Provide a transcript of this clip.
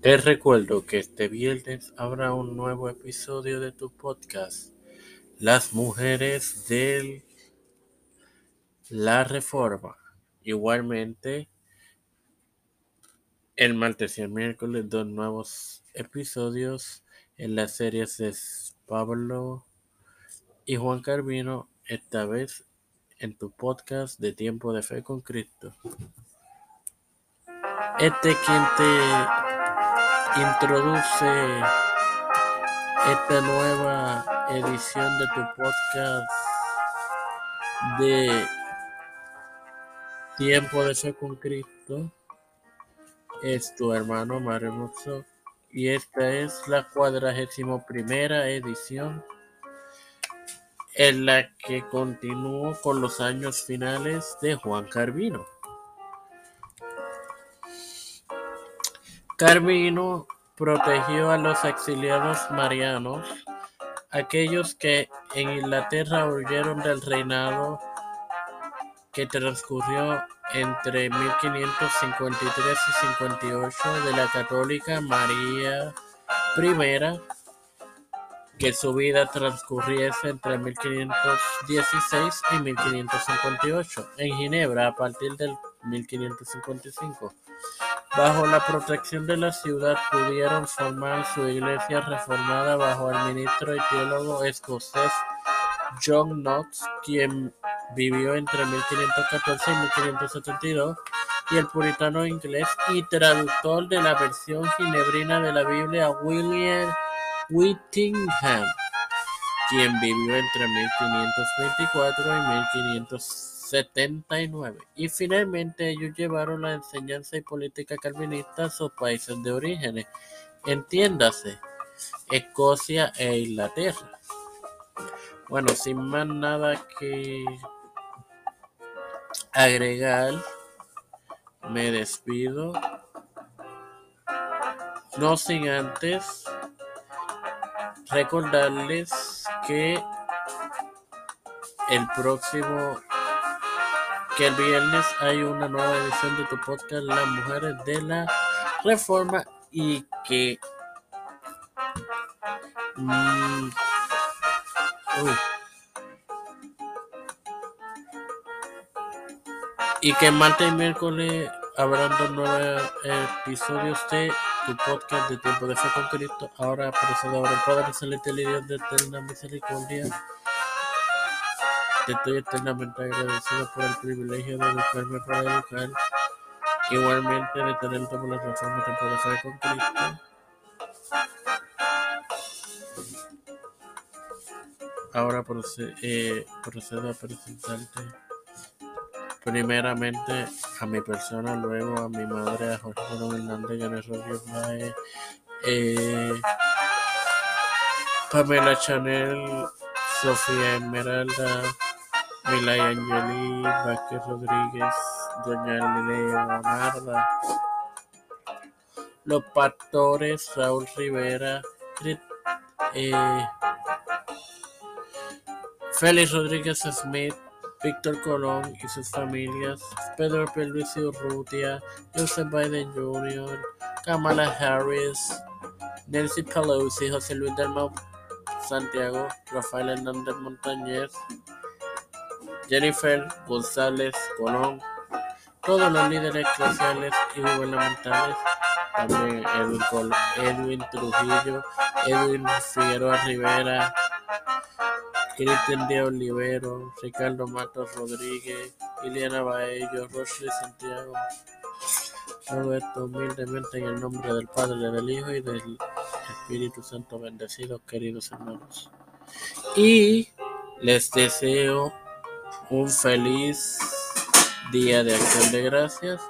Te recuerdo que este viernes habrá un nuevo episodio de tu podcast, Las Mujeres de la Reforma. Igualmente, el martes y el miércoles dos nuevos episodios en las series de Pablo y Juan Carvino, esta vez en tu podcast de Tiempo de Fe con Cristo. Este quien te introduce esta nueva edición de tu podcast de Tiempo de Fe con Cristo es tu hermano Mario Muxo y esta es la cuadragésimo primera edición en la que continúo con los años finales de Juan Carvino. Carvino protegió a los exiliados marianos, aquellos que en Inglaterra huyeron del reinado que transcurrió entre 1553 y 58 de la católica María I, que su vida transcurriese entre 1516 y 1558 en Ginebra a partir del 1555. Bajo la protección de la ciudad pudieron formar su iglesia reformada bajo el ministro y teólogo escocés John Knox, quien vivió entre 1514 y 1572, y el puritano inglés y traductor de la versión ginebrina de la Biblia William Whittingham, quien vivió entre 1524 y 1579. Y finalmente ellos llevaron la enseñanza y política calvinista a sus países de origen, entiéndase, Escocia e Inglaterra. Bueno, sin más nada que agregar, me despido. No sin antes recordarles que el próximo, que el viernes hay una nueva edición de tu podcast Las Mujeres de la Reforma y que mm, y que martes y miércoles habrán dos nuevos episodios de tu podcast de Tiempo de Fe con Cristo. Ahora procedo a el Padre Celestial y Dios de eterna misericordia. Estoy eternamente agradecido por el privilegio de educarme para educar. Igualmente de tener por la reforma Fe con Cristo. Ahora eh, procedo a presentarte primeramente a mi persona, luego a mi madre, a Jorge Hernández, Janet Rodríguez Mae, eh, Pamela Chanel, Sofía Esmeralda, Milay Angeli, Vázquez Rodríguez, Doña Leonarda, los pastores Raúl Rivera, eh, Félix Rodríguez Smith, Víctor Colón y sus familias, Pedro Pierluisi Urrutia, Joseph Biden Jr., Kamala Harris, Nancy Pelosi, José Luis del Santiago, Rafael Hernández Montañez, Jennifer González Colón, todos los líderes eclesiales y gubernamentales, también Edwin, Edwin Trujillo, Edwin Figueroa Rivera, Cristian de Olivero, Ricardo Matos Rodríguez, Iliana Baello, Rosely Santiago. Todo esto humildemente en el nombre del Padre, del Hijo y del Espíritu Santo bendecidos, queridos hermanos. Y les deseo un feliz día de acción de gracias